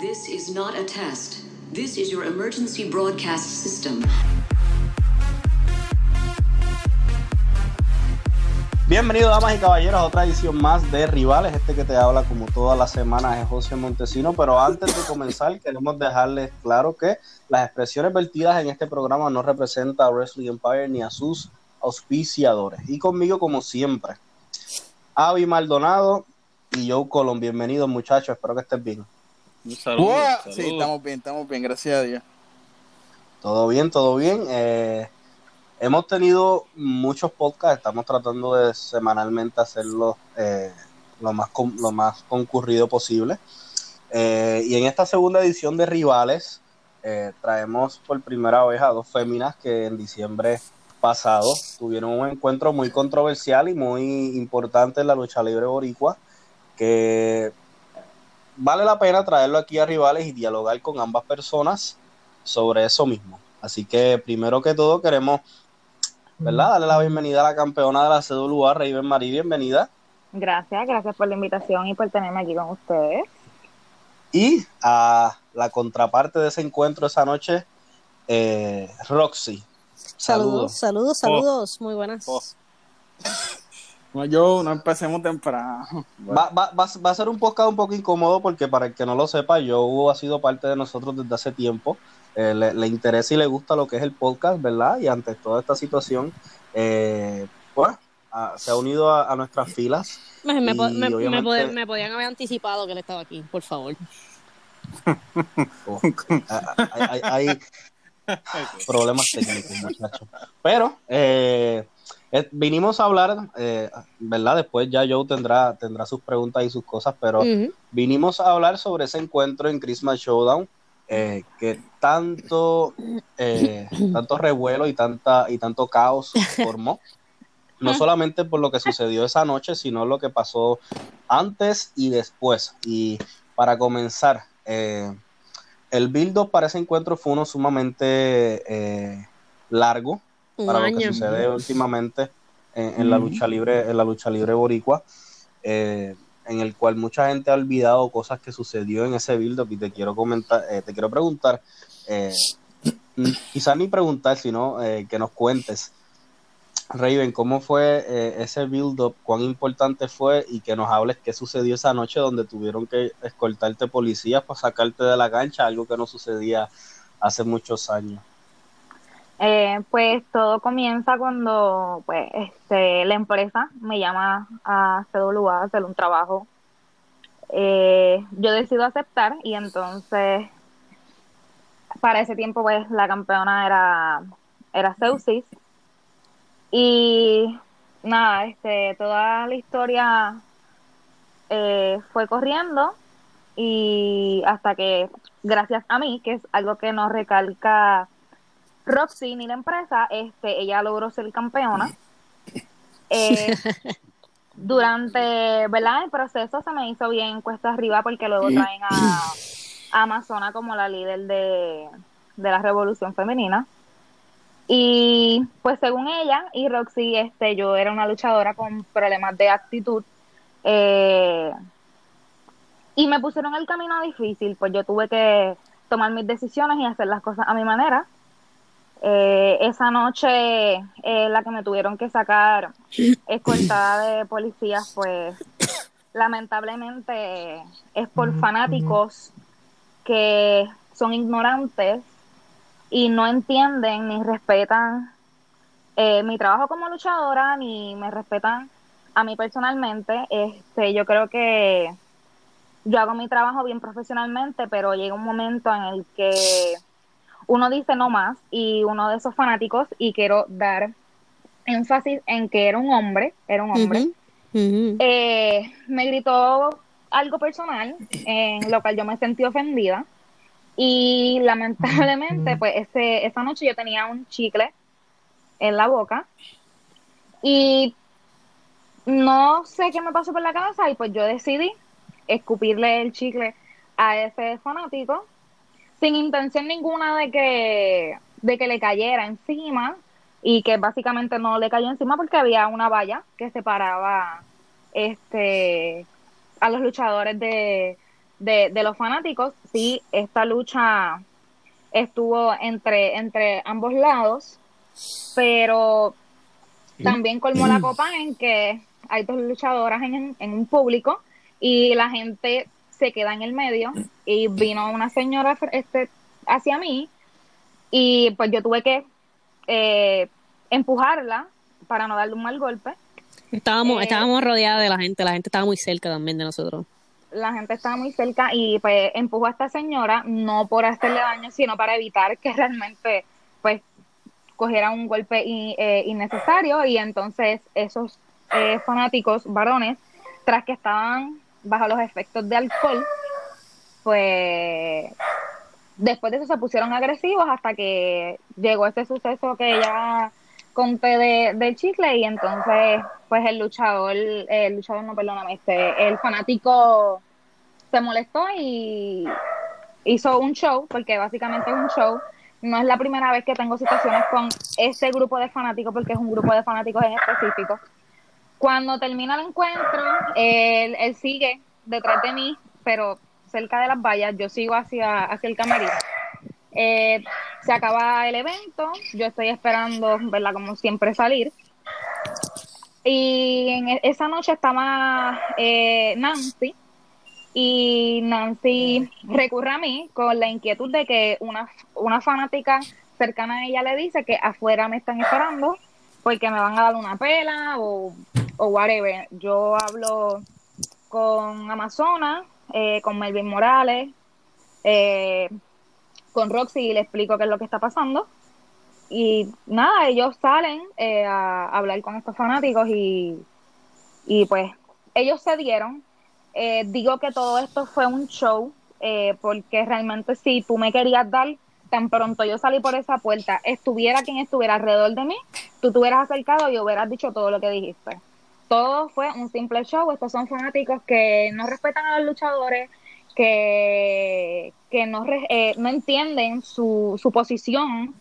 This is not a test. This is your emergency broadcast system. Bienvenidos, damas y caballeros, a otra edición más de Rivales. Este que te habla como todas las semanas es José Montesino, pero antes de comenzar queremos dejarles claro que las expresiones vertidas en este programa no representan a Wrestling Empire ni a sus auspiciadores. Y conmigo, como siempre, Avi Maldonado y Joe Colón. Bienvenidos, muchachos, espero que estén bien. Un saludo, saludo. Sí, estamos bien, estamos bien, gracias a Dios. Todo bien, todo bien. Eh, hemos tenido muchos podcasts, estamos tratando de semanalmente hacerlo eh, lo, más con- lo más concurrido posible. Eh, y en esta segunda edición de Rivales eh, traemos por primera vez a dos féminas que en diciembre pasado tuvieron un encuentro muy controversial y muy importante en la lucha libre boricua que vale la pena traerlo aquí a Rivales y dialogar con ambas personas sobre eso mismo. Así que primero que todo queremos, ¿verdad? Darle la bienvenida a la campeona de la CWA, Raven Marie, bienvenida. Gracias, gracias por la invitación y por tenerme aquí con ustedes. Y a la contraparte de ese encuentro esa noche, eh, Roxy. Saludos, Saludos. saludos, saludos, muy buenas. Oh. No, yo, no empecemos temprano. Va, va- va- va a ser un podcast un poco incómodo porque para el que no lo sepa, Joe ha sido parte de nosotros desde hace tiempo. Eh, le, le interesa y le gusta lo que es el podcast, ¿verdad? Y ante toda esta situación, eh, pues se ha unido a, a nuestras filas. Me, me, po- Y me- me obviamente- pod- me podían haber anticipado que él estaba aquí, por favor. Oh, hay, hay- hay problemas técnicos, muchachos. Pero eh, eh, vinimos a hablar, eh, ¿verdad? Después ya Joe tendrá, tendrá sus preguntas y sus cosas, pero vinimos a hablar sobre ese encuentro en Christmas Showdown eh, que tanto, eh, tanto revuelo y, tanta, y tanto caos formó. No solamente por lo que sucedió esa noche, sino lo que pasó antes y después. Y para comenzar, eh, el build-up para ese encuentro fue uno sumamente largo Para lo que sucede últimamente en, en la lucha libre, en la lucha libre boricua, eh, en el cual mucha gente ha olvidado cosas que sucedió en ese build up y te quiero comentar, eh, te quiero preguntar, eh, quizás ni preguntar, sino eh, que nos cuentes, Raven, cómo fue eh, ese build up, cuán importante fue y que nos hables qué sucedió esa noche donde tuvieron que escoltarte policías para sacarte de la cancha, algo que no sucedía hace muchos años. Eh, pues todo comienza cuando pues este la empresa me llama a CWA a hacer un trabajo. Eh, yo decido aceptar y entonces para ese tiempo pues la campeona era era Zeusis y nada este toda la historia eh, fue corriendo y hasta que gracias a mí que es algo que nos recalca Roxy ni la empresa, este, ella logró ser campeona. Eh, durante, ¿verdad? El proceso se me hizo bien cuesta arriba porque luego traen a, a Amazona como la líder de, de la revolución femenina. Y pues según ella y Roxy, este, yo era una luchadora con problemas de actitud. eh, y me pusieron el camino difícil, pues yo tuve que tomar mis decisiones y hacer las cosas a mi manera. Eh, esa noche eh, la que me tuvieron que sacar escoltada de policías, pues lamentablemente es por fanáticos que son ignorantes y no entienden ni respetan eh, mi trabajo como luchadora ni me respetan a mí personalmente. Este, yo creo que yo hago mi trabajo bien profesionalmente, pero llega un momento en el que uno dice no más y uno de esos fanáticos, y quiero dar énfasis en que era un hombre, era un hombre, eh, me gritó algo personal, en lo cual yo me sentí ofendida. Y lamentablemente, pues ese, esa noche yo tenía un chicle en la boca y no sé qué me pasó por la cabeza y pues yo decidí escupirle el chicle a ese fanático sin intención ninguna de que, de que le cayera encima y que básicamente no le cayó encima porque había una valla que separaba este a los luchadores de, de, de los fanáticos, sí, esta lucha estuvo entre, entre ambos lados, pero también colmó la copa en que hay dos luchadoras en, en un público y la gente se queda en el medio y vino una señora este, hacia mí y pues yo tuve que eh, empujarla para no darle un mal golpe. Estábamos, Eh, estábamos rodeadas de la gente, la gente estaba muy cerca también de nosotros. La gente estaba muy cerca y pues empujó a esta señora no por hacerle daño, sino para evitar que realmente pues cogiera un golpe i- eh, innecesario y entonces esos eh, fanáticos varones, tras que estaban bajo los efectos de alcohol, pues después de eso se pusieron agresivos hasta que llegó este suceso que ya conté de, chicle y entonces pues el luchador, el luchador no perdóname, este, el fanático se molestó y hizo un show, porque básicamente es un show. No es la primera vez que tengo situaciones con este grupo de fanáticos, porque es un grupo de fanáticos en específico. Cuando termina el encuentro, él, sigue detrás de mí, pero cerca de las vallas, yo sigo hacia, hacia el camerino. Eh, se acaba el evento, yo estoy esperando, ¿verdad? Como siempre salir. Y en e- esa noche estaba eh, Nancy y Nancy recurre a mí con la inquietud de que una, una fanática cercana a ella le dice que afuera me están esperando porque me van a dar una pela o, o whatever. Yo hablo con Amazona, eh, con Melvin Morales, eh, con Roxy y le explico qué es lo que está pasando. Y nada, ellos salen eh, a hablar con estos fanáticos y, y pues ellos se dieron. Eh, digo que todo esto fue un show eh, porque realmente si tú me querías dar, tan pronto yo salí por esa puerta, estuviera quien estuviera alrededor de mí, tú te hubieras acercado y hubieras dicho todo lo que dijiste. Todo fue un simple show. Estos son fanáticos que no respetan a los luchadores, que, que no, eh, no entienden su, su posición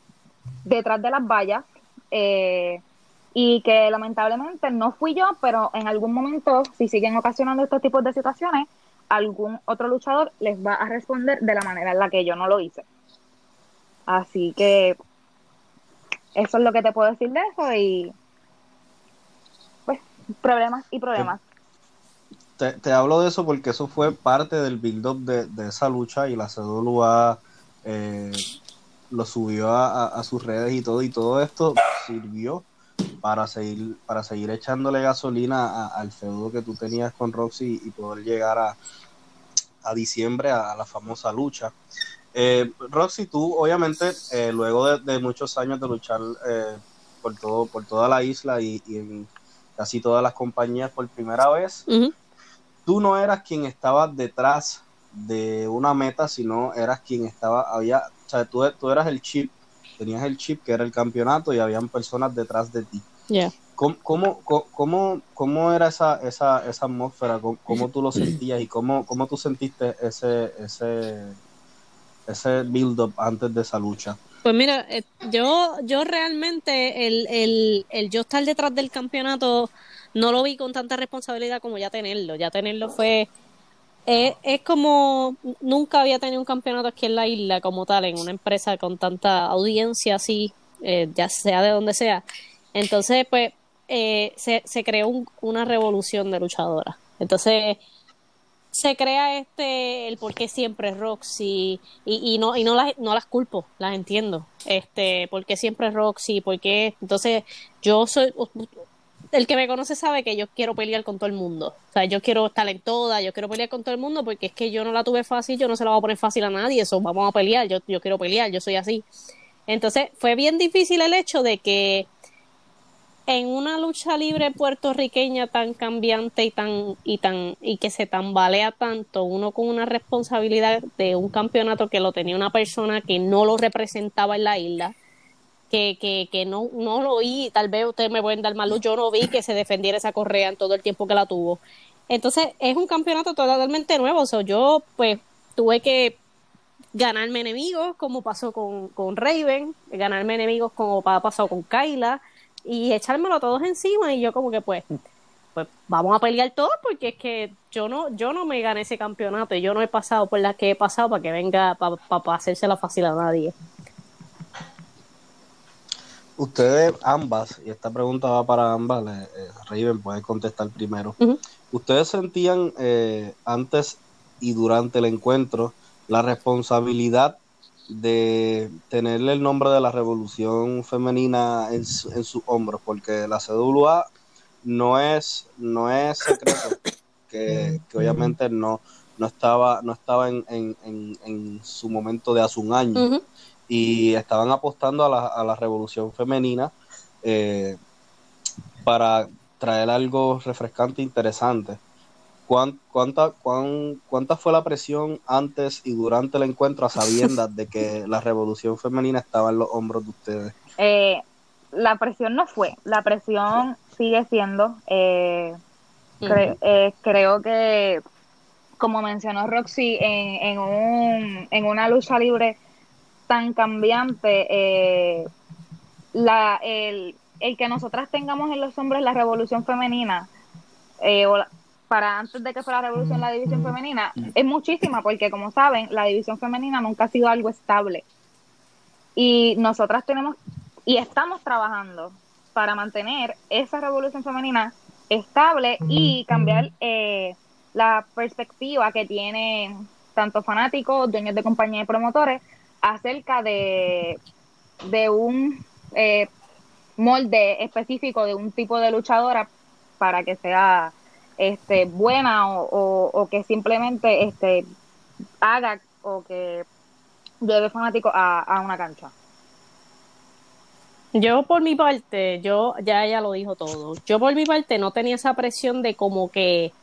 detrás de las vallas eh, y que lamentablemente no fui yo, pero en algún momento, si siguen ocasionando estos tipos de situaciones, algún otro luchador les va a responder de la manera en la que yo no lo hice. Así que eso es lo que te puedo decir de eso y problemas y problemas. Te, te hablo de eso porque eso fue parte del build-up de, de esa lucha y la CWA eh, lo subió a, a- sus redes y todo, y todo esto sirvió para seguir, para seguir echándole gasolina al feudo que tú tenías con Roxy y poder llegar a, a diciembre a, a la famosa lucha. Eh, Roxy, tú obviamente, eh, luego de, de muchos años de luchar eh, por, todo, por toda la isla y, y en casi todas las compañías por primera vez, Ujú. tú no eras quien estaba detrás de una meta, sino eras quien estaba, había, o sea, tú, tú eras el chip, tenías el chip que era el campeonato y habían personas detrás de ti. ¿Cómo, cómo, cómo, cómo era esa, esa, esa atmósfera? ¿Cómo, cómo tú lo sentías y cómo, cómo tú sentiste ese, ese, ese build-up antes de esa lucha? Pues mira, eh, yo, yo realmente el, el, el yo estar detrás del campeonato no lo vi con tanta responsabilidad como ya tenerlo. Ya tenerlo fue... Es, es como nunca había tenido un campeonato aquí en la isla como tal, en una empresa con tanta audiencia así, eh, ya sea de donde sea. Entonces, pues, eh, se, se creó un- una revolución de luchadoras. Entonces, se crea este el por qué siempre Roxy y, y no y no las no las culpo las entiendo. Este por qué siempre Roxy por qué entonces yo soy el que me conoce sabe que yo quiero pelear con todo el mundo. O sea yo quiero estar en todas yo quiero pelear con todo el mundo porque es que yo no la tuve fácil yo no se la voy a poner fácil a nadie eso vamos a pelear yo yo quiero pelear yo soy así. Entonces fue bien difícil el hecho de que en una lucha libre puertorriqueña tan cambiante y tan y tan y que se tambalea tanto uno con una responsabilidad de un campeonato que lo tenía una persona que no lo representaba en la isla que, que, que no, no lo vi, tal vez ustedes me pueden dar mal luz, yo no vi que se defendiera esa correa en todo el tiempo que la tuvo. Entonces, es un campeonato totalmente nuevo, o sea, yo pues tuve que ganarme enemigos, como pasó con, con Raven, ganarme enemigos como ha pasado con Kyla, y echármelo a todos encima, y yo como que pues, pues vamos a pelear todos porque es que yo no, yo no me gané ese campeonato y yo no he pasado por las que he pasado para que venga, para, para hacerse la fácil a nadie. Ustedes ambas, y esta pregunta va para ambas, le, eh, Raven puede contestar primero. ¿Ustedes sentían eh, antes y durante el encuentro la responsabilidad de tenerle el nombre de la revolución femenina en, su- en sus hombros? Porque la CWA no es, no es secreto, que, que obviamente no, no estaba, no estaba en, en- en- en su momento de hace un año y estaban apostando a la, a la revolución femenina eh, para traer algo refrescante e interesante. ¿Cuán- cuánta, cuán- ¿Cuánta fue la presión antes y durante el encuentro a sabiendas de que la revolución femenina estaba en los hombros de ustedes? Eh, la presión no fue, la presión sigue siendo. eh, cre- eh, creo que, como mencionó Roxy, en, en, un, en una lucha libre tan cambiante, eh, la, el, el que nosotras tengamos en los hombres la revolución femenina, eh, o la- para antes de que fuera la revolución la división femenina, es muchísima, porque como saben, la división femenina nunca ha sido algo estable. Y nosotras tenemos y estamos trabajando para mantener esa revolución femenina estable y cambiar eh, la perspectiva que tienen tanto fanáticos, dueños de compañía y promotores acerca de, de un eh, molde específico de un tipo de luchadora para que sea este buena o, o- o que simplemente este haga o que lleve fanáticos a, a una cancha. Yo por mi parte, yo ya ella lo dijo todo. Yo por mi parte no tenía esa presión de como que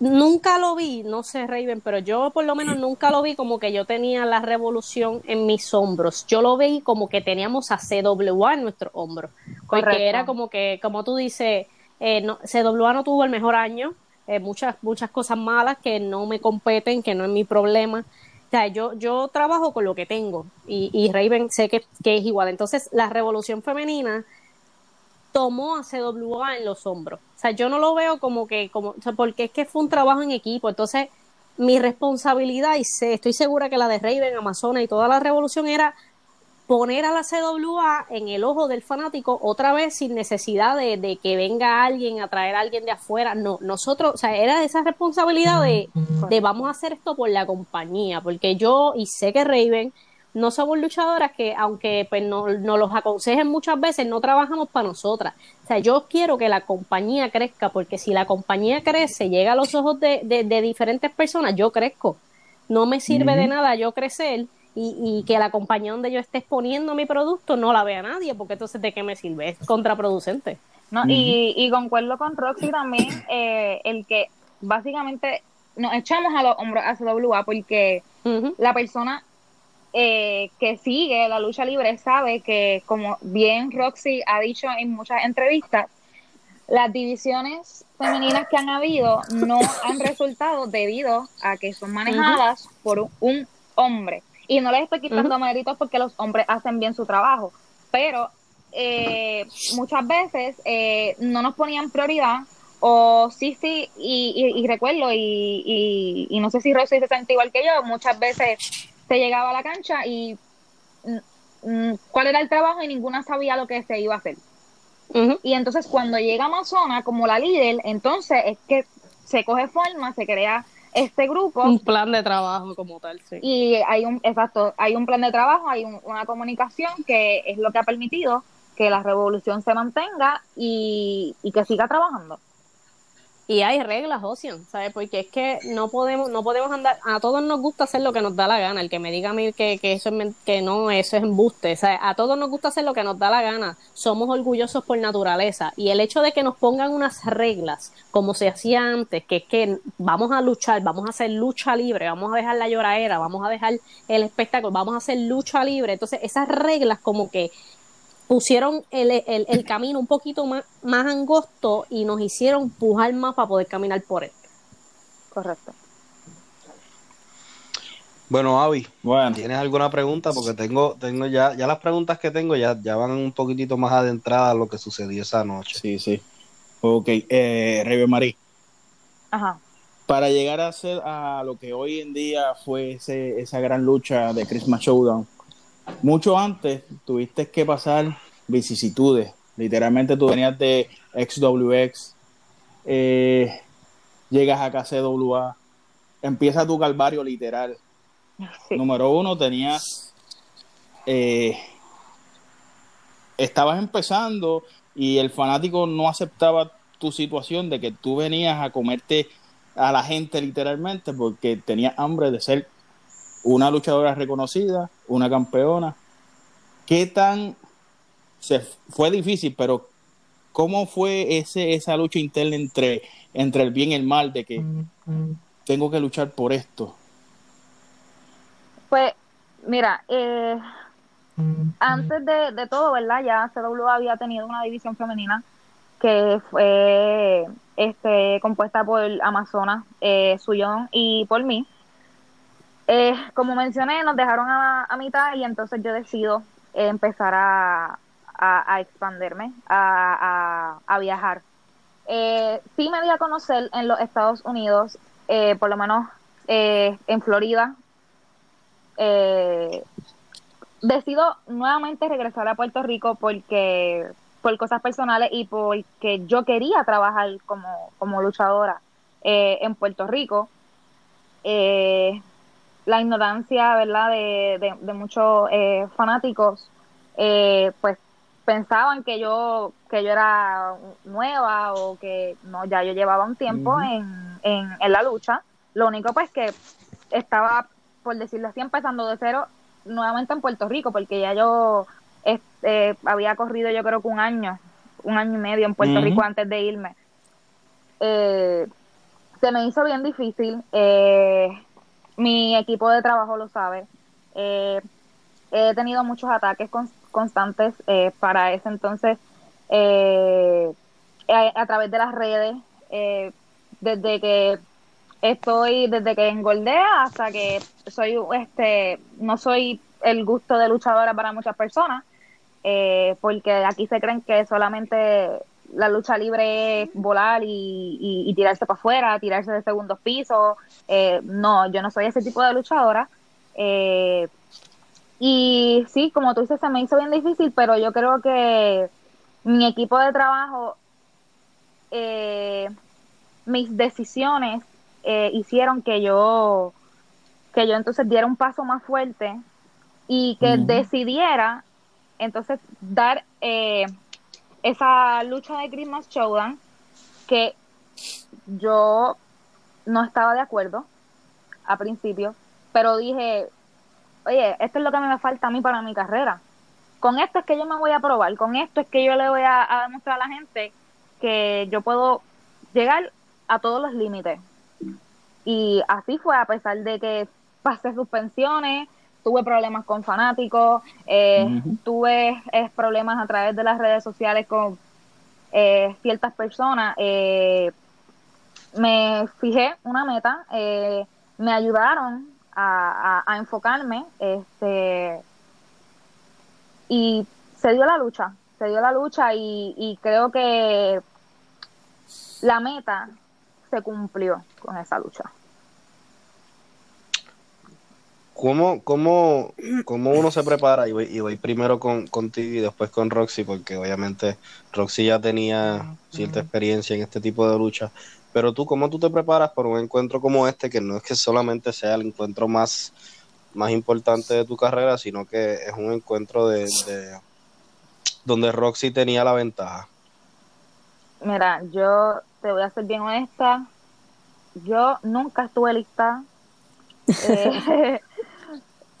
nunca lo vi, no sé Raven, pero yo por lo menos nunca lo vi como que yo tenía la revolución en mis hombros. Yo lo vi como que teníamos a CWA en nuestros hombros. Porque Correcto. era como que, como tú dices, eh, no, CWA no tuvo el mejor año, eh, muchas, muchas cosas malas que no me competen, que no es mi problema. O sea, yo, yo trabajo con lo que tengo y, y Raven sé que, que es igual. Entonces, la revolución femenina tomó a CWA en los hombros. O sea, yo no lo veo como que, como, o sea, porque es que fue un trabajo en equipo. Entonces, mi responsabilidad, y sé, estoy segura que la de Raven, Amazona y toda la revolución era poner a la CWA en el ojo del fanático otra vez sin necesidad de, de que venga alguien a traer a alguien de afuera. No, nosotros, o sea, era esa responsabilidad de, de vamos a hacer esto por la compañía, porque yo y sé que Raven no somos luchadoras que aunque pues no, nos los aconsejen muchas veces, no trabajamos para nosotras. O sea, yo quiero que la compañía crezca, porque si la compañía crece, llega a los ojos de, de, de diferentes personas, yo crezco. No me sirve de nada yo crecer y, y que la compañía donde yo esté exponiendo mi producto no la vea nadie, porque entonces de qué me sirve, es contraproducente. ¿no? y, y concuerdo con Roxy también, eh, el que básicamente nos echamos a los hombros a CWA porque la persona eh, que sigue la lucha libre sabe que, como bien Roxy ha dicho en muchas entrevistas, las divisiones femeninas que han habido no han resultado debido a que son manejadas por un hombre. Y no les estoy quitando méritos porque los hombres hacen bien su trabajo, pero eh, muchas veces eh, no nos ponían prioridad o sí, sí, y, y- y recuerdo, y, y, no sé si Rosy se siente igual que yo, muchas veces se llegaba a la cancha y mm, mm, cuál era el trabajo y ninguna sabía lo que se iba a hacer. Y entonces cuando llega Amazona como la líder, entonces es que se coge forma, se crea este grupo Un plan de trabajo como tal, sí. y hay un, exacto, hay un plan de trabajo, hay un- una comunicación que es lo que ha permitido que la revolución se mantenga y, y que siga trabajando. Y hay reglas, Ocean, ¿sabes? Porque es que no podemos, no podemos andar, a todos nos gusta hacer lo que nos da la gana. El que me diga a mí que, que eso es que no, eso es embuste. ¿sabes? A todos nos gusta hacer lo que nos da la gana. Somos orgullosos por naturaleza. Y el hecho de que nos pongan unas reglas, como se hacía antes, que es que vamos a luchar, vamos a hacer lucha libre, vamos a dejar la lloradera, vamos a dejar el espectáculo, vamos a hacer lucha libre. Entonces, esas reglas como que pusieron el, el, el camino un poquito más, más angosto y nos hicieron pujar más para poder caminar por él. Correcto. Bueno, Avi, Bueno, ¿tienes alguna pregunta? Porque tengo, tengo ya, ya las preguntas que tengo ya, ya van un poquitito más adentradas a lo que sucedió esa noche. sí, sí. Ok, eh, Rey Marí. Ajá. Para llegar a ser a lo que hoy en día fue ese, esa gran lucha de Christmas Showdown, mucho antes tuviste que pasar vicisitudes. Literalmente tú venías de XWX, eh, llegas a KCWA, empieza tu calvario literal. Sí. Número uno, tenías. eh, estabas empezando y el fanático no aceptaba tu situación de que tú venías a comerte a la gente literalmente porque tenías hambre de ser una luchadora reconocida, una campeona. ¿Qué tan se fue difícil, pero cómo fue ese esa lucha interna entre entre el bien y el mal de que tengo que luchar por esto? Pues, mira, eh, antes de, de todo, ¿verdad? Ya CW había tenido una división femenina que fue este, compuesta por Amazonas, eh, Suyón y por mí. Eh, como mencioné, nos dejaron a, a mitad y entonces yo decido empezar a, a, a expanderme, a, a, viajar. Eh, sí me di a conocer en los Estados Unidos, eh, por lo menos en Florida. Decido nuevamente regresar a Puerto Rico porque por cosas personales y porque yo quería trabajar como, como luchadora en Puerto Rico. Eh, la ignorancia, ¿verdad?, de, de, de muchos eh, fanáticos, eh, pues pensaban que yo que yo era nueva o que no ya yo llevaba un tiempo en, en, en la lucha lo único pues que estaba por decirlo así empezando de cero nuevamente en Puerto Rico porque ya yo este, había corrido yo creo que un año un año y medio en Puerto. Rico antes de irme Eh, se me hizo bien difícil eh, mi equipo de trabajo lo sabe Eh, he tenido muchos ataques con- constantes eh, para ese entonces eh, a, través de las redes eh, desde que estoy desde que engordé hasta que soy este no soy el gusto de luchadora para muchas personas eh, porque aquí se creen que solamente la lucha libre es volar y, y- y tirarse para afuera, tirarse de segundos pisos. Eh, no, yo no soy ese tipo de luchadora. Eh, y sí, como tú dices, se me hizo bien difícil, pero yo creo que mi equipo de trabajo, eh, mis decisiones eh, hicieron que yo, que yo entonces diera un paso más fuerte y que decidiera entonces dar eh, esa lucha de Christmas Showdown que yo no estaba de acuerdo a principio, pero dije, oye, esto es lo que me falta a mí para mi carrera. Con esto es que yo me voy a probar, con esto es que yo le voy a, a demostrar a la gente que yo puedo llegar a todos los límites. Y así fue, a pesar de que pasé suspensiones, tuve problemas con fanáticos, eh, tuve eh, problemas a través de las redes sociales con eh, ciertas personas. me fijé una meta, me ayudaron a, a- a enfocarme, este, y se dio la lucha, se dio la lucha y, y creo que la meta se cumplió con esa lucha. ¿Cómo, cómo, cómo uno se prepara? Y voy, y voy primero con, contigo y después con Roxy, porque obviamente Roxy ya tenía cierta experiencia en este tipo de lucha. Pero tú, ¿cómo tú te preparas para un encuentro como este, que no es que solamente sea el encuentro más, más importante de tu carrera, sino que es un encuentro de, de- donde Roxy tenía la ventaja? Mira, yo te voy a ser bien honesta, yo nunca estuve lista eh,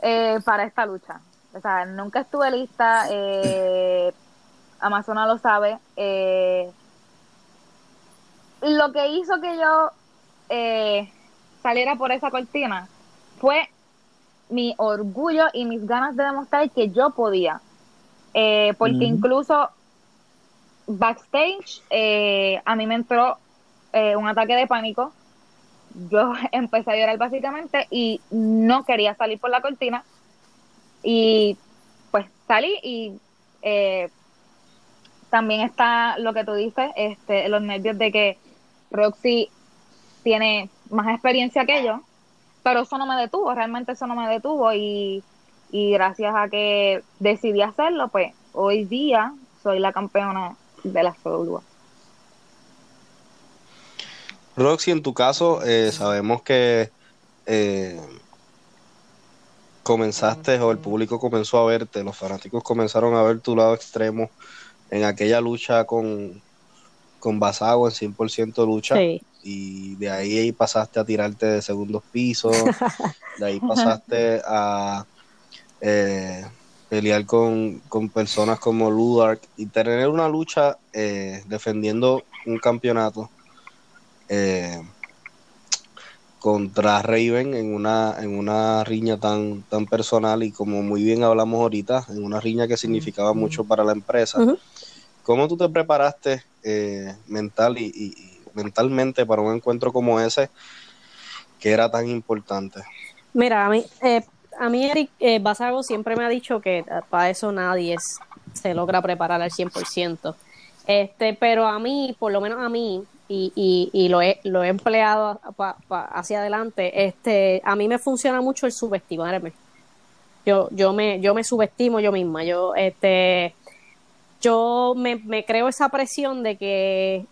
eh, para esta lucha. O sea, nunca estuve lista. Eh, Amazona lo sabe. Eh, lo que hizo que yo eh, saliera por esa cortina fue mi orgullo y mis ganas de demostrar que yo podía. Eh, porque incluso backstage eh, a mí me entró un ataque de pánico. Yo empecé a llorar básicamente y no quería salir por la cortina. Y pues salí y eh, también está lo que tú dices, este, los nervios de que Roxy tiene más experiencia que yo, pero eso no me detuvo, realmente eso no me detuvo y, y gracias a que decidí hacerlo, pues hoy día soy la campeona de la CWA. Roxy, en tu caso, eh, sabemos que eh, comenzaste o el público comenzó a verte, los fanáticos comenzaron a ver tu lado extremo en aquella lucha con, con Basago en 100% lucha. Y de ahí pasaste a tirarte de segundos pisos, de ahí pasaste a eh, pelear con, con, personas como Ludark y tener una lucha eh, defendiendo un campeonato. Eh, contra Raven en una, en una riña tan, tan personal y como muy bien hablamos ahorita, en una riña que significaba mucho para la empresa. ¿Cómo tú te preparaste eh, mental y, mentalmente para un encuentro como ese que era tan importante? Mira, a mí, eh, a mí Eric eh, Basago siempre me ha dicho que para eso nadie se logra preparar al 100%. Este, pero a mí, por lo menos a mí, y, y, lo, he, lo he empleado hacia adelante, este, a mí me funciona mucho el subestimarme. Yo, yo me, yo me subestimo yo misma. Yo, este, yo me, me creo esa presión de que,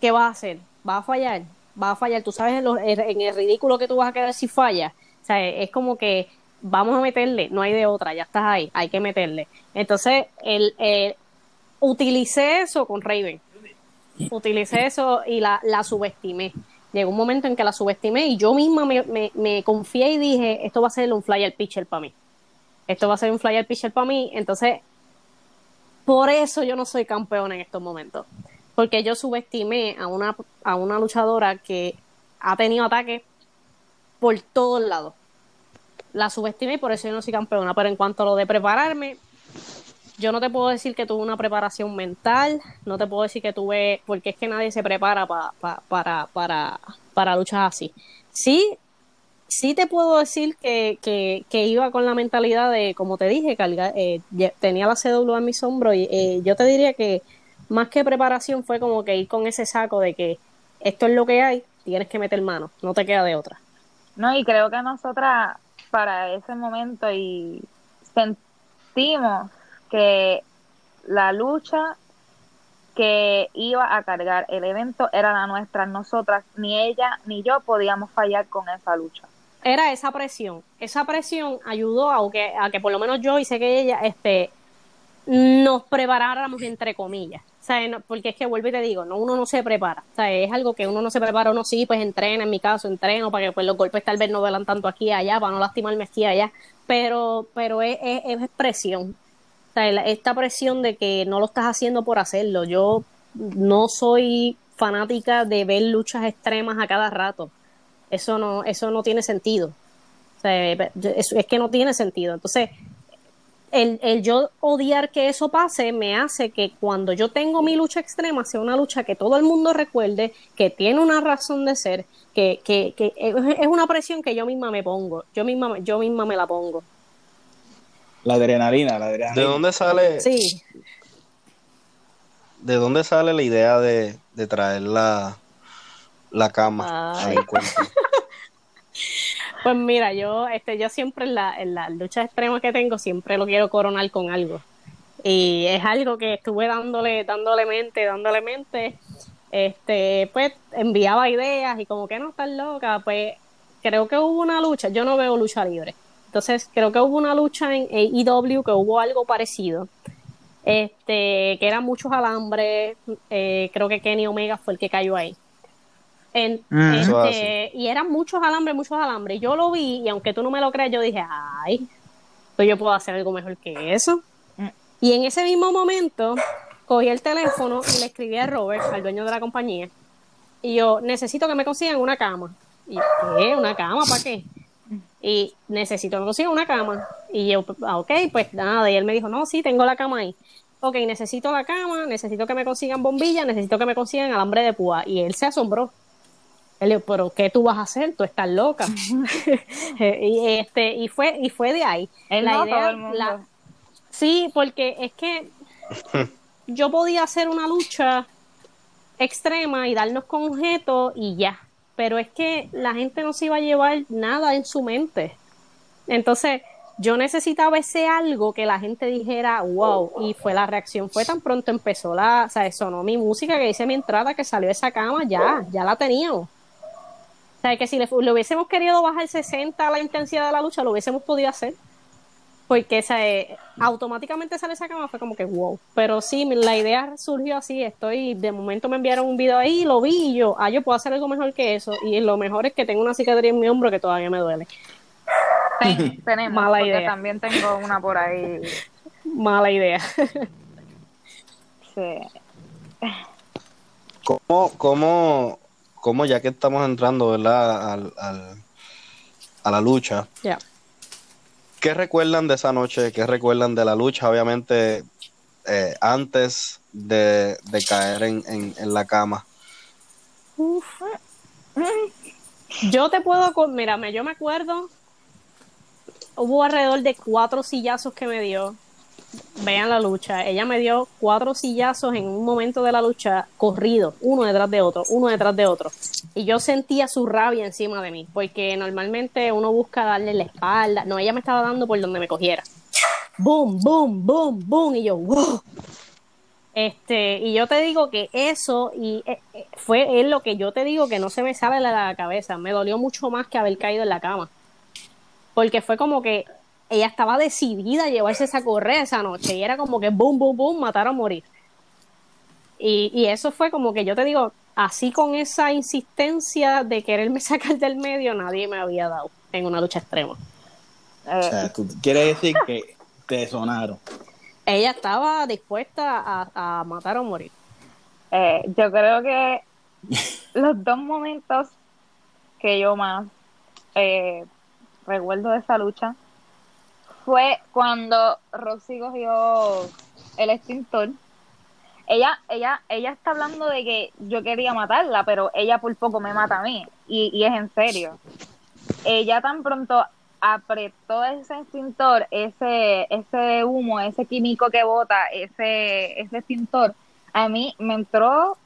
¿qué vas a hacer? ¿Vas a fallar? ¿Vas a fallar? Tú sabes en, en el ridículo que tú vas a quedar si fallas. O sea, es como que vamos a meterle, no hay de otra, ya estás ahí, hay que meterle. Entonces, el, utilicé eso con Raven utilicé eso y la, la subestimé. Llegó un momento en que la subestimé y yo misma me, me, me confié y dije, esto va a ser un flyer pitcher para mí. Esto va a ser un flyer pitcher para mí. Entonces, por eso yo no soy campeona en estos momentos. Porque yo subestimé a una, a una luchadora que ha tenido ataques por todos lados. La subestimé y por eso yo no soy campeona. Pero en cuanto a lo de prepararme, yo no te puedo decir que tuve una preparación mental, no te puedo decir que tuve, porque es que nadie se prepara para, para, para luchas así. Sí, sí te puedo decir que, que, iba con la mentalidad de, como te dije, carga, eh, tenía la CW en mis hombros y eh, yo te diría que más que preparación fue como que ir con ese saco de que esto es lo que hay, tienes que meter mano, no te queda de otra. No, y creo que nosotras para ese momento y sentimos que la lucha que iba a cargar el evento era la nuestra, nosotras, ni ella ni yo podíamos fallar con esa lucha. Era esa presión, esa presión ayudó a que, a que por lo menos yo y sé que ella este, nos preparáramos entre comillas. porque es que vuelvo y te digo, no, uno no se prepara. O sea, es algo que uno no se prepara, uno sí, pues entrena, en mi caso, entreno para que pues, los golpes tal vez no duelan tanto aquí y allá, para no lastimarme aquí y allá. Pero, pero es, es, es presión esta presión de que no lo estás haciendo por hacerlo. Yo no soy fanática de ver luchas extremas a cada rato. Eso no, eso no tiene sentido. es, que no tiene sentido. Entonces, el, el, yo odiar que eso pase me hace que cuando yo tengo mi lucha extrema sea una lucha que todo el mundo recuerde, que tiene una razón de ser, que, que, que es una presión que yo misma me pongo, yo misma, yo misma me la pongo. La adrenalina, la adrenalina. ¿De dónde sale? Sí. ¿De dónde sale la idea de, traer la, la cama Pues mira, yo, este, yo siempre en la, en la lucha extrema que tengo, siempre lo quiero coronar con algo. Y es algo que estuve dándole, dándole mente, dándole mente. Este, pues enviaba ideas y como que no estás loca, pues creo que hubo una lucha. Yo no veo lucha libre entonces, creo que hubo una lucha en AEW que hubo algo parecido. Este, que eran muchos alambres. Eh, creo que Kenny Omega fue el que cayó ahí. Mm. Este, y eran muchos alambres, muchos alambres. Yo lo vi y aunque tú no me lo creas, yo dije, ay, pues yo puedo hacer algo mejor que eso. Mm. Y en ese mismo momento, cogí el teléfono y le escribí a Robert, al dueño de la compañía, y yo, necesito que me consigan una cama. Y ¿qué? ¿Una cama? ¿Para qué? Y necesito que consiga una cama. Y yo, ah, ok, pues nada, y él me dijo, no, sí, tengo la cama ahí. Ok, necesito la cama, necesito que me consigan bombillas, necesito que me consigan alambre de púa. Y él se asombró. Él dijo, pero ¿qué tú vas a hacer? Tú estás loca. y este, y fue, y fue de ahí. la idea, La... Sí, porque es que yo podía hacer una lucha extrema y darnos con objetos y ya. Pero es que la gente no se iba a llevar nada en su mente. Entonces, yo necesitaba ese algo que la gente dijera, wow, y fue la reacción, fue tan pronto empezó la, o sea, sonó mi música que hice mi entrada, que salió esa cama, ya, ya la teníamos. O sea, que si le, le hubiésemos querido bajar 60 a la intensidad de la lucha, lo hubiésemos podido hacer porque se, automáticamente sale esa cama, fue como que wow. Pero sí, la idea surgió así, estoy, de momento me enviaron un video ahí, lo vi y yo, ah, yo puedo hacer algo mejor que eso. Y lo mejor es que tengo una cicatriz en mi hombro que todavía me duele. tenemos, Mala porque idea. también tengo una por ahí. Mala idea. Sí. ¿Cómo, cómo, cómo ya que estamos entrando, ¿verdad? Al, al- a la lucha, Ya. ¿Qué recuerdan de esa noche? ¿Qué recuerdan de la lucha? Obviamente, eh, antes de, caer en, la cama. Yo te puedo, con- mira, me- yo me acuerdo, hubo alrededor de cuatro sillazos que me dio. Vean la lucha. Ella me dio cuatro sillazos en un momento de la lucha corrido, uno detrás de otro, uno detrás de otro. Y yo sentía su rabia encima de mí, porque normalmente uno busca darle la espalda. No, ella me estaba dando por donde me cogiera. Boom, boom, boom, boom. Y yo, wow. Este, y yo te digo que eso y eh, eh, fue es lo que yo te digo que no se me sale de la cabeza. Me dolió mucho más que haber caído en la cama. Porque fue como que ella estaba decidida a llevarse esa correa esa noche y era como que boom, boom, boom, matar o morir. Y, y eso fue como que yo te digo, así con esa insistencia de quererme sacar del medio, nadie me había dado en una lucha extrema. Eh, O sea, tú quieres decir que te sonaron. Ella estaba dispuesta a, a matar o morir. Eh, yo creo que los dos momentos que yo más eh, recuerdo de esa lucha fue cuando Roxy cogió el extintor. Ella, ella, ella está hablando de que yo quería matarla, pero ella por poco me mata a mí. Y, y es en serio. Ella tan pronto apretó ese extintor, ese, ese humo, ese químico que bota, ese, ese extintor, a mí me entró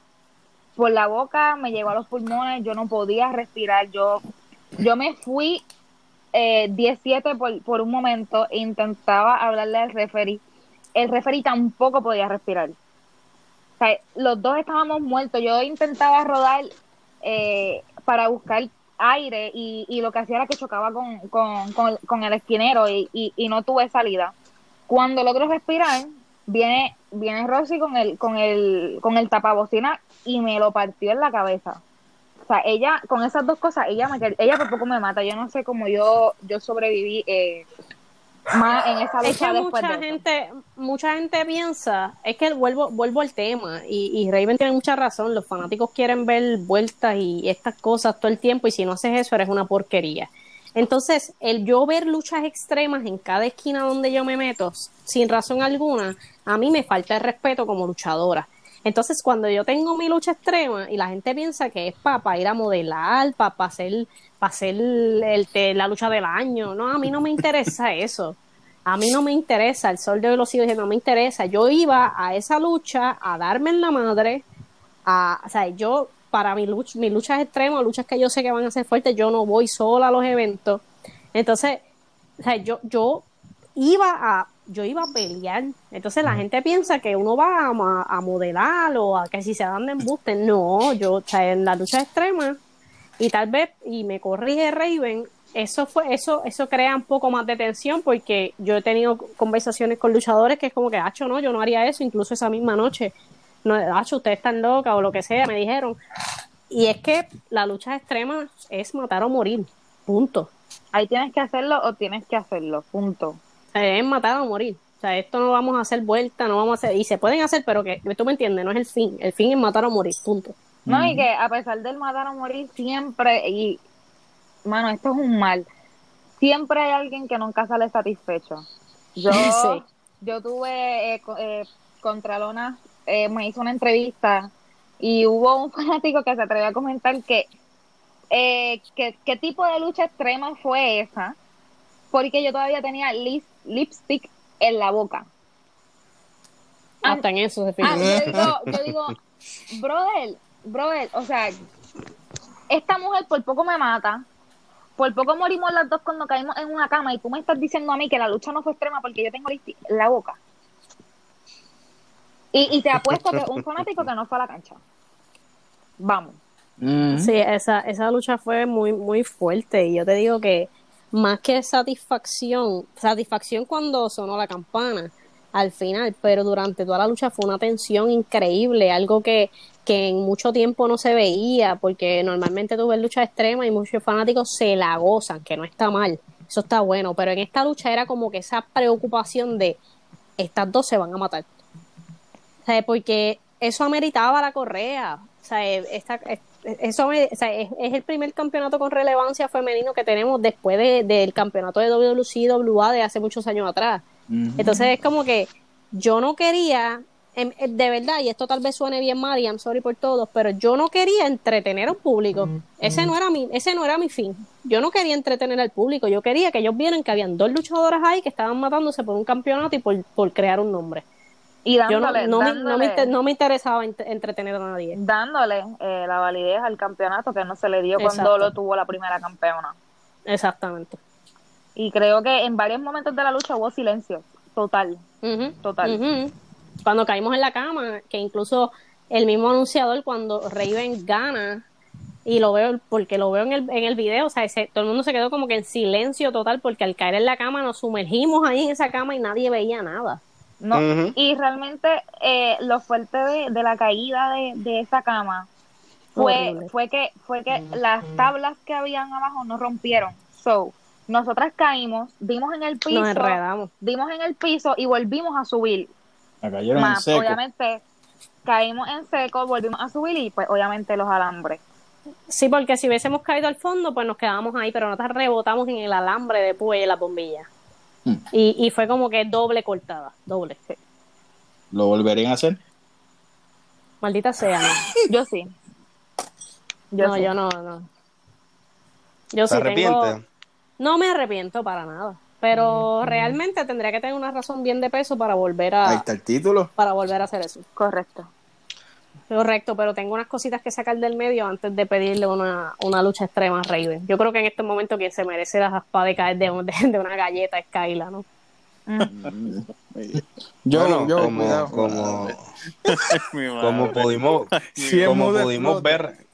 por la boca, me llegó a los pulmones, yo no podía respirar, yo, yo me fui eh, 17 por, por un momento e intentaba hablarle al referee. El referee tampoco podía respirar. O sea, los dos estábamos muertos. Yo intentaba rodar eh, para buscar aire y, lo que hacía era que chocaba con, con, con, el esquinero y, no tuve salida. Cuando logro respirar, viene viene Rosy con el con el con el tapabocina y me lo partió en la cabeza. O sea, ella con esas dos cosas, ella me ella por poco me mata. Yo no sé cómo yo yo sobreviví eh, más en esa Es lucha que después mucha de eso. gente, mucha gente piensa, es que vuelvo, vuelvo al tema, y, y Raven tiene mucha razón, los fanáticos quieren ver vueltas y estas cosas todo el tiempo, y si no haces eso eres una porquería. Entonces, el yo ver luchas extremas en cada esquina donde yo me meto, sin razón alguna, a mí me falta el respeto como luchadora. Entonces, cuando yo tengo mi lucha extrema y la gente piensa que es para ir a modelar, para hacer, hacer la lucha del año, no, a mí no me interesa eso. A mí no me interesa, el sol de hoy lo sigo diciendo, no me interesa. Yo iba a esa lucha a darme en la madre, a, o sea, yo, para mi lucha, mis luchas extremas, luchas que yo sé que van a ser fuertes, yo no voy sola a los eventos. Entonces, o sea, yo, yo iba a, yo iba a pelear. Entonces la gente piensa que uno va a, modelar o a que si se dan de embuste. No, yo, o sea, en la lucha extrema, y tal vez, y me corrige Raven, eso fue, eso, eso crea un poco más de tensión porque yo he tenido conversaciones con luchadores que es como que, hacho, no, yo no haría eso, incluso esa misma noche. No, hacho, ustedes están locas o lo que sea, me dijeron. Y es que la lucha extrema es matar o morir, punto. Ahí tienes que hacerlo o tienes que hacerlo, punto. Sea, es matar o morir. O sea, esto no vamos a hacer vuelta, no vamos a hacer, y se pueden hacer, pero que tú me entiendes, no es el fin. El fin es matar o morir, punto. No, y que a pesar del matar o morir, siempre, y, mano, esto es un mal, siempre hay alguien que nunca sale satisfecho. Yo, Sí. yo tuve, eh, eh, contra Lona, eh, me hizo una entrevista y hubo un fanático que se atrevió a comentar que, eh, que qué tipo de lucha extrema fue esa, porque yo todavía tenía lis- lipstick en la boca. Hasta en eso se Ah, yo digo, yo digo, brother, brother, o sea, esta mujer por poco me mata, por poco morimos las dos cuando caímos en una cama y tú me estás diciendo a mí que la lucha no fue extrema porque yo tengo listi- la boca. Y, y te apuesto que un fanático que no fue a la cancha. Vamos. Ujú. Sí, esa, esa lucha fue muy, muy fuerte y yo te digo que más que satisfacción, satisfacción cuando sonó la campana al final, pero durante toda la lucha fue una tensión increíble, algo que, que en mucho tiempo no se veía, porque normalmente tú ves lucha extrema y muchos fanáticos se la gozan, que no está mal, eso está bueno, pero en esta lucha era como que esa preocupación de estas dos se van a matar. O porque eso ameritaba la correa. O sea, esta, es- eso me- o sea, es, es el primer campeonato con relevancia femenino que tenemos después de- del campeonato de WWC WA de hace muchos años atrás. Entonces es como que yo no quería, em, eh, de verdad, y esto tal vez suene bien mal, y I'm sorry por todos, pero yo no quería entretener a un público. Ese no era mi, ese no era mi fin. Yo no quería entretener al público, yo quería que ellos vieran que habían dos luchadoras ahí que estaban matándose por un campeonato y por, por crear un nombre. Y Yo no, dándole, me, no, me, dándole, inter- no me interesaba ent- entretener a nadie. dándole, eh, la validez al campeonato que no se le dio Exacto. cuando lo tuvo la primera campeona. Exactamente. Y creo que en varios momentos de la lucha hubo silencio total. Total. Cuando caímos en la cama, que incluso el mismo anunciador, cuando Raven gana, y lo veo, porque lo veo en el, en el video, o sea, ese- todo el mundo se quedó como que en silencio total, porque al caer en la cama nos sumergimos ahí en esa cama y nadie veía nada. No. Y realmente eh, lo fuerte de, de la caída de, de esa cama fue, Horrible. fue que fue que las tablas que habían abajo no rompieron. So, nosotras caímos, dimos en el piso, Nos enredamos. dimos en el piso y volvimos a subir. Cayeron en Más, seco. obviamente, caímos en seco, volvimos a subir y pues obviamente los alambres. Sí, porque si hubiésemos caído al fondo, pues nos quedábamos ahí, pero nosotros rebotamos en el alambre de y en la bombilla. Y, y fue como que doble cortada, doble. ¿Lo volverían a hacer? Maldita sea, ¿no? Yo sí. Yo no, sí. yo no, no. Yo ¿Se sí arrepiente? tengo... No me arrepiento para nada, pero realmente tendría que tener una razón bien de peso para volver Ahí a está el título. para volver a hacer eso. Correcto. Correcto, pero tengo unas cositas que sacar del medio antes de pedirle una, una lucha extrema a Raven. Yo creo que en este momento quien se merece las aspas de caer de, de, de una galleta es Kyla, ¿no? Yo, Bueno, yo, como, cuidado. como, como pudimos, Si como pudimos ver,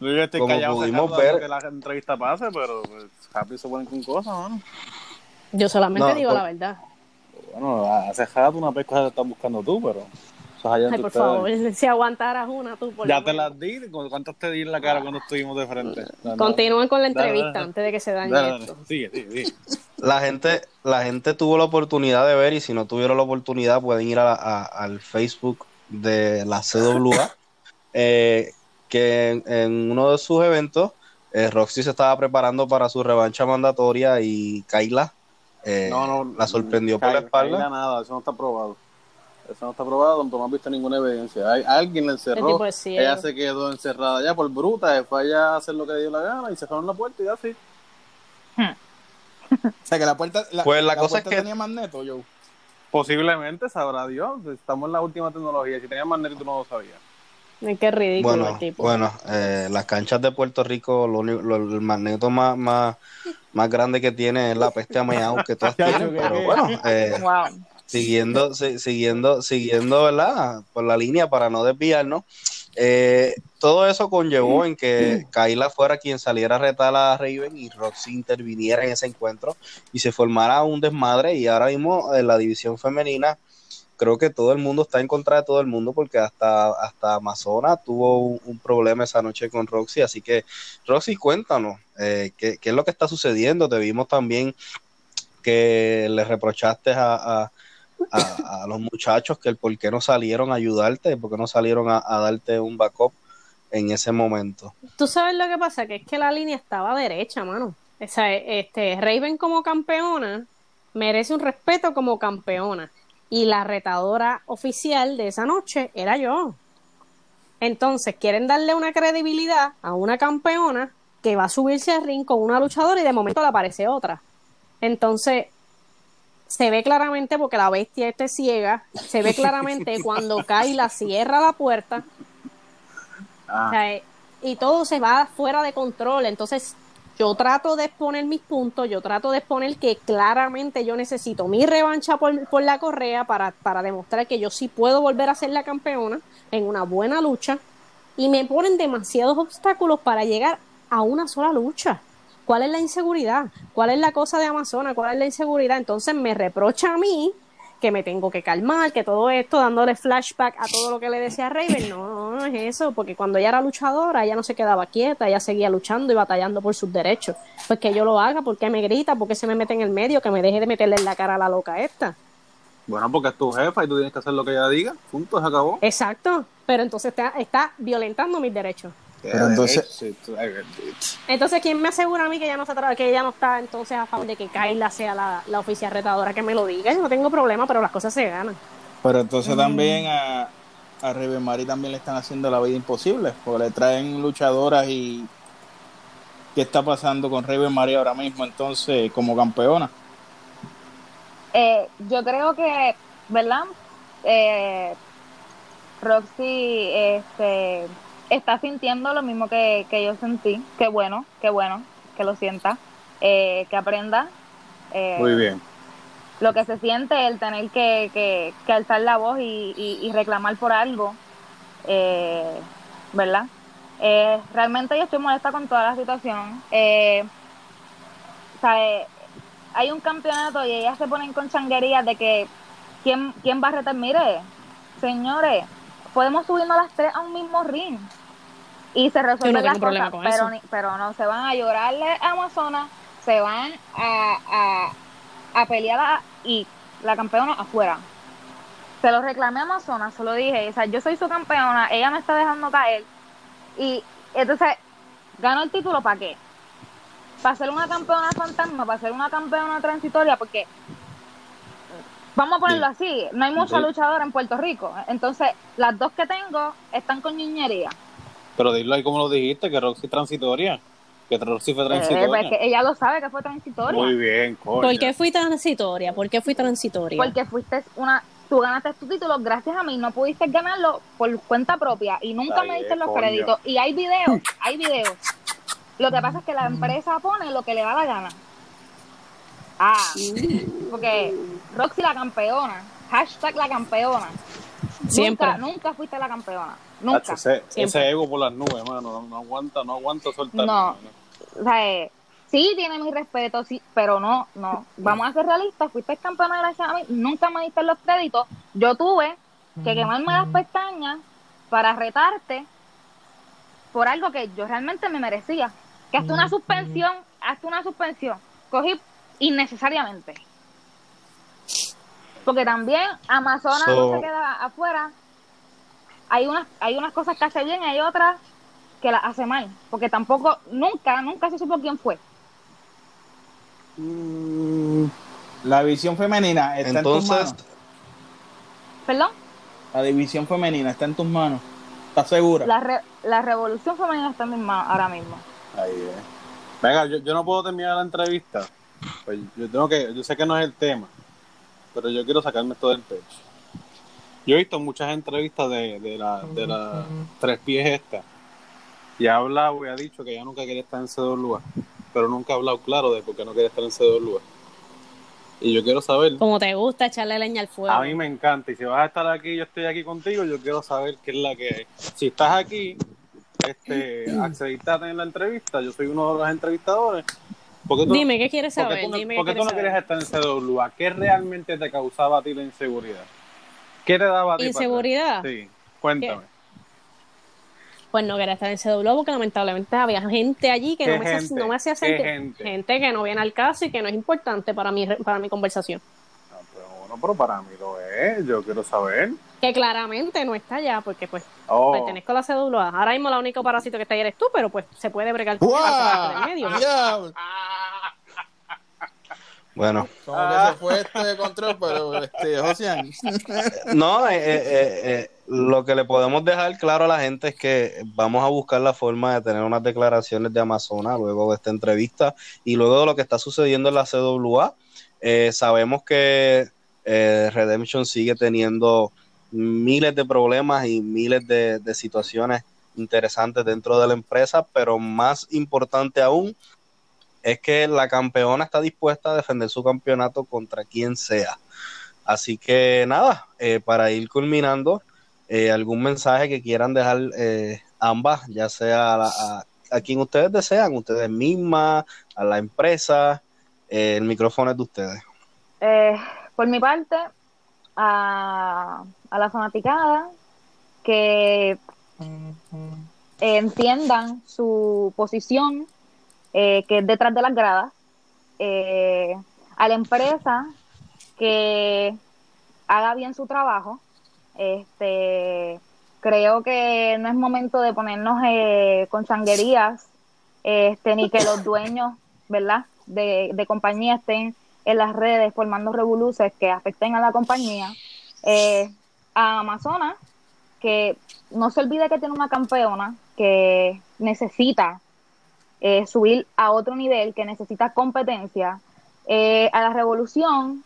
Yo ya estoy como callado pudimos ver- que la entrevista pase, pero pues, rápido se ponen con cosas, mano. Yo solamente No, digo por- la verdad. Bueno, hace rato una pesca te estás buscando tú, pero allá Ay, por ustedes. favor, si aguantaras una tú, por Ya lo te las di, ¿cu- ¿cuántas te di en la cara cuando estuvimos de frente? No, no. Continúen con la entrevista dale. antes de que se dañe Dale, dale, esto. sigue, sigue, sigue. la gente, la gente tuvo la oportunidad de ver y si no tuvieron la oportunidad pueden ir a la- a- al Facebook de la CWA, eh, que en, en uno de sus eventos eh, Roxy se estaba preparando para su revancha mandatoria y Kayla eh, No, no, la sorprendió por la espalda. Kayla nada, eso no está probado. Eso no está probado, no has visto ninguna evidencia. Hay, alguien la encerró, ella se quedó encerrada ya por bruta, fue allá a hacer lo que dio la gana y cerraron la puerta y así. O sea, que la puerta, la, Pues la cosa puerta es que- tenía magneto, yo. Posiblemente, sabrá Dios, estamos en la última tecnología. Si tenía magneto, tú no lo sabías. Qué ridículo Bueno, el tipo. bueno, eh, las canchas de Puerto Rico, lo, único- lo- el magneto más, más, más grande que tiene es la peste amayao que todas tienen, pero bueno, eh, Wow. Siguiendo, si- siguiendo, siguiendo, ¿verdad? Por la línea para no desviarnos. eh, todo eso conllevó en que Kyla fuera quien saliera a retar a Raven y Roxy interviniera en ese encuentro y se formara un desmadre y ahora mismo en la división femenina creo que todo el mundo está en contra de todo el mundo porque hasta, hasta Amazona tuvo un, problema esa noche con Roxy, así que Roxy, cuéntanos, eh, ¿qué, qué es lo que está sucediendo? Te vimos también que le reprochaste a- a- los muchachos que el por qué no salieron a ayudarte, por qué no salieron a, a darte un backup en ese momento. Tú sabes lo que pasa, que es que la línea estaba derecha, mano. O sea, este, Raven como campeona merece un respeto como campeona. Y la retadora oficial de esa noche era yo. Entonces, quieren darle una credibilidad a una campeona que va a subirse al ring con una luchadora y de momento le aparece otra. Entonces, se ve claramente porque la bestia este es ciega, se ve claramente cuando Kyla cierra la puerta Ah, o sea, eh, y todo se va fuera de control. Entonces, yo trato de exponer mis puntos, yo trato de exponer que claramente yo necesito mi revancha por, por la correa para, para demostrar que yo sí puedo volver a ser la campeona en una buena lucha. Y me ponen demasiados obstáculos para llegar a una sola lucha. ¿Cuál es la inseguridad? ¿Cuál es la cosa de Amazona? ¿Cuál es la inseguridad? Entonces me reprocha a mí que me tengo que calmar, que todo esto dándole flashback a todo lo que le decía a Raven. No, no, no es eso, porque cuando ella era luchadora, ella no se quedaba quieta, ella seguía luchando y batallando por sus derechos. Pues que yo lo haga, porque me grita, porque se me mete en el medio, que me deje de meterle en la cara a la loca esta. Bueno, porque es tu jefa y tú tienes que hacer lo que ella diga. Punto, se acabó. Exacto, pero entonces está, está violentando mis derechos. Pero entonces-. Entonces, ¿quién me asegura a mí que ella no está, que ella no está entonces a favor de que Kyla sea la, la oficial retadora? Que me lo diga, yo no tengo problema, pero las cosas se ganan. Pero entonces también a, a Raven Mari también le están haciendo la vida imposible, porque le traen luchadoras y ¿qué está pasando con Raven Mari ahora mismo entonces como campeona? Eh, yo creo que, ¿verdad? Eh, Roxy este, está sintiendo lo mismo que, que yo sentí. Qué bueno, qué bueno que lo sienta, eh, que aprenda. eh, Muy bien. Lo que se siente, el tener que, que, que alzar la voz y, y- y reclamar por algo, eh, ¿verdad? Eh, realmente yo estoy molesta con toda la situación. Eh, eh, hay un campeonato y ellas se ponen con changuerías de que quién, quién va a retar. Mire, señores, podemos subirnos las tres a un mismo ring y se resuelven tengo las problema cosas, con pero, eso. ni- pero no se van a llorarle a Amazonas, se van a, a, a pelear a- y la campeona afuera. Se lo reclamé a Amazonas, se lo dije, o sea, yo soy su campeona, ella me está dejando caer y entonces gano el título para qué? Para ser una campeona fantasma, para ser una campeona transitoria, porque vamos a ponerlo así, no hay mucha luchadora en Puerto Rico, entonces las dos que tengo están con niñería. Pero dilo ahí como lo dijiste, que Roxy transitoria. Que Roxy fue Eh, pues transitoria. que ella lo sabe que fue transitoria. Muy bien, coño. ¿Por qué fui transitoria? ¿Por qué fui transitoria? Porque fuiste una, tú ganaste tu título gracias a mí, no pudiste ganarlo por cuenta propia y nunca Ay, me diste los coño. créditos. Y hay videos, hay videos. Lo que pasa es que la empresa pone lo que le da la gana. Ah, porque Roxy la campeona, hashtag la campeona. Siempre. Nunca, nunca fuiste la campeona. Nunca. ese, ego por las nubes, mano. No, no aguanta, no aguanta soltar. No. O sea, eh, sí tiene mi respeto, sí, pero no, no. Vamos a ser realistas, fuiste campeona gracias a mí, nunca me diste los créditos. Yo tuve que quemarme las pestañas para retarte por algo que yo realmente me merecía. Que hasta una suspensión, hasta una suspensión, cogí innecesariamente. Porque también Amazonas So- no se queda afuera. Hay unas, hay unas cosas que hace bien, hay otras que las hace mal. Porque tampoco, nunca, nunca se supo quién fue. Mm, La división femenina está en tus manos. ¿Perdón? La división femenina está en tus manos. ¿Estás segura? La, re- la revolución femenina está en mis manos ahora mismo. Ahí es. Venga, yo, yo no puedo terminar la entrevista. Pues yo tengo que, yo sé que no es el tema, pero yo quiero sacarme esto del pecho. Yo he visto muchas entrevistas de, de la, de la tres pies esta. Y ha hablado y ha dicho que ella nunca quería estar en CWA, pero nunca ha hablado claro de por qué no quería estar en CWA. Y yo quiero saber, Como te gusta echarle leña al fuego. a mí me encanta, y si vas a estar aquí, yo estoy aquí contigo, yo quiero saber qué es la que hay. Si estás aquí, este, accediste a tener la entrevista, yo soy uno de los entrevistadores. ¿Por qué tú- Dime, ¿qué quieres ¿Por saber? qué tú Dime, por ¿qué qué tú no quieres estar en CWA? ¿Qué realmente te causaba a ti la inseguridad? ¿Qué te daba a ti? ¿Inseguridad? Sí, cuéntame. Pues no quería estar en CW porque lamentablemente había gente allí que ¿Qué no me, hacía, gente? no me hacía ¿Qué sentir. gente? que no viene al caso y que no es importante para mi, para mi conversación. Ah, pero para mí lo es, yo quiero saber. Que claramente no está allá porque pues Oh, pertenezco a la CWA. Ahora mismo la única parásito que está ahí eres tú, pero pues se puede bregar medio. Bueno, Como que se fue este de control, pero este, Josian. no, eh, eh, eh, eh, lo que le podemos dejar claro a la gente es que vamos a buscar la forma de tener unas declaraciones de Amazona luego de esta entrevista y luego de lo que está sucediendo en la CWA. Eh, sabemos que eh, Redemption sigue teniendo miles de problemas y miles de, situaciones interesantes dentro de la empresa, pero más importante aún es que la campeona está dispuesta a defender su campeonato contra quien sea. Así que nada, eh, para ir culminando, eh, algún mensaje que quieran dejar eh, ambas, ya sea a- a quien ustedes desean, ustedes mismas, a la empresa, eh, el micrófono es de ustedes. Por mi parte, a, a la fanaticada que entiendan su posición, eh, que es detrás de las gradas, eh, a la empresa que haga bien su trabajo. Este, creo que no es momento de ponernos eh, con sanguerías, este, ni que los dueños, ¿verdad? De, de compañía estén en las redes formando revoluces que afecten a la compañía. Eh, a Amazonas, que no se olvide que tiene una campeona que necesita eh, subir a otro nivel, que necesita competencia. Eh, a la revolución,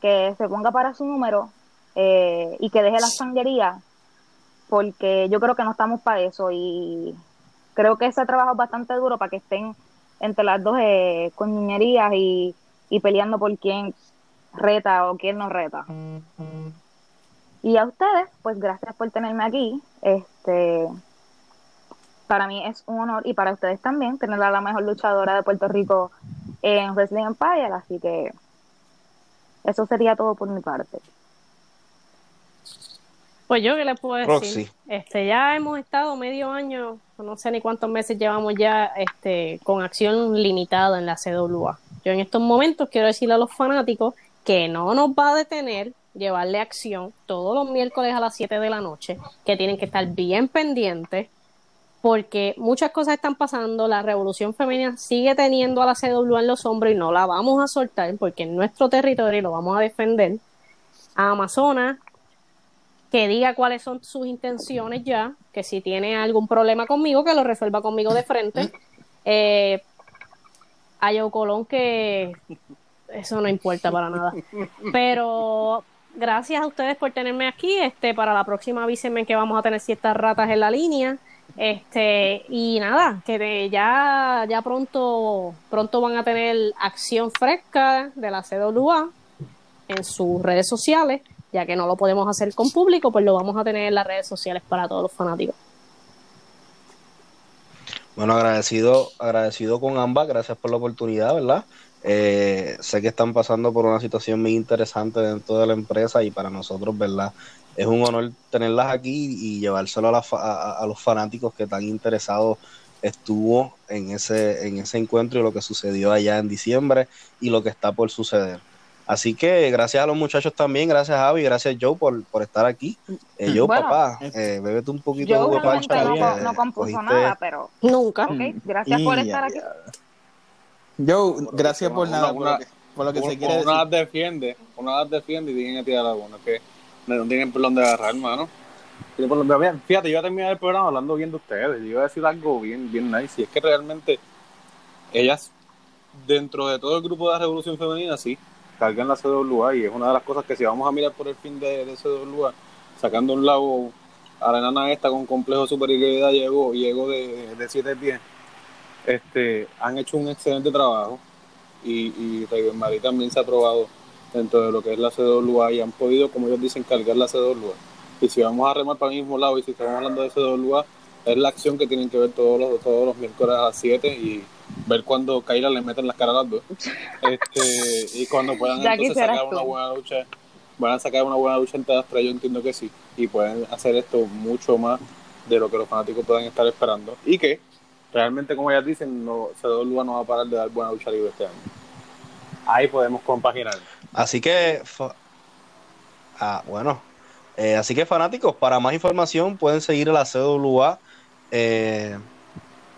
que se ponga para su número y que deje la sanguería, porque yo creo que no estamos para eso y creo que ese trabajo es bastante duro para que estén entre las dos eh, con y, y peleando por quién reta o quién no reta. Y a ustedes, pues gracias por tenerme aquí. Este, para mí es un honor y para ustedes también tener a la mejor luchadora de Puerto Rico en Wrestling Empire, así que eso sería todo por mi parte. Pues yo, ¿qué les puedo decir? Roxy. Este, ya hemos estado medio año, no sé ni cuántos meses llevamos ya este, con acción limitada en la CWA. Yo en estos momentos quiero decirle a los fanáticos que no nos va a detener llevarle acción todos los miércoles a las 7 de la noche, que tienen que estar bien pendientes, porque muchas cosas están pasando, la revolución femenina sigue teniendo a la CWA en los hombros y no la vamos a soltar porque en nuestro territorio y lo vamos a defender. A Amazonas, que diga cuáles son sus intenciones ya, que si tiene algún problema conmigo, que lo resuelva conmigo de frente. Eh, a Joe Colón, que eso no importa para nada. Pero gracias a ustedes por tenerme aquí. Este, para la próxima avísenme que vamos a tener ciertas ratas en la línea. Este, y nada, que ya, ya pronto, pronto van a tener acción fresca de la CWA en sus redes sociales, ya que no lo podemos hacer con público, pues lo vamos a tener en las redes sociales para todos los fanáticos. Bueno, agradecido, agradecido con ambas, gracias por la oportunidad, ¿verdad? Eh, sé que están pasando por una situación muy interesante dentro de la empresa y para nosotros, ¿verdad? Es un honor tenerlas aquí y llevárselo a, la a- a los fanáticos que tan interesados estuvo en ese, en ese encuentro y lo que sucedió allá en diciembre y lo que está por suceder. Así que gracias a los muchachos también, gracias Javi, gracias Joe por, por estar aquí. Eh, Joe, Bueno, papá, eh, bébete un poquito de realmente pancha. no, co- no compuso cogiste- nada, pero Nunca. ok, gracias por Y estar aquí. Joe, gracias por Una- nada, por una- lo que, por lo que se quiere uno decir. las defiende, uno las defiende y tienen que tirar a uno, que no tienen por dónde agarrar, hermano. Fíjate, yo iba a terminar el programa hablando bien de ustedes. Yo iba a decir algo bien, bien nice. Y es que realmente ellas, dentro de todo el grupo de la Revolución Femenina, sí, cargan la CWA y es una de las cosas que si vamos a mirar por el fin de, de CWA, sacando un lado a la enana esta con complejo de superioridad llegó, llegó de, de 7 pies, este, han hecho un excelente trabajo y, y Marie también se ha probado dentro de lo que es la CWA y han podido, como ellos dicen, cargar la CWA. Y si vamos a remar para el mismo lado y si estamos hablando de CWA, es la acción que tienen que ver todos los, todos los miércoles a las 7 y ver cuando Kaira le meten las caras a las dos. Este, y cuando puedan Ya entonces sacar tú. una buena lucha, van a sacar una buena lucha entre las tres, yo entiendo que sí. Y pueden hacer esto mucho más de lo que los fanáticos puedan estar esperando. Y que realmente, como ellas dicen, no, CWA no va a parar de dar buena lucha libre este año. Ahí podemos compaginar. Así que, ah, bueno, Eh, así que fanáticos, para más información pueden seguir a la CWA eh,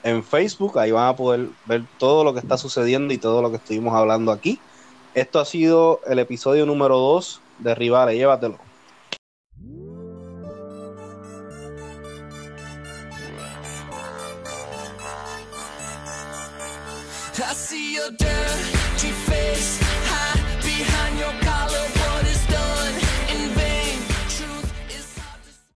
en Facebook, ahí van a poder ver todo lo que está sucediendo y todo lo que estuvimos hablando aquí. Esto ha sido el episodio número 2 de Rivales, llévatelo.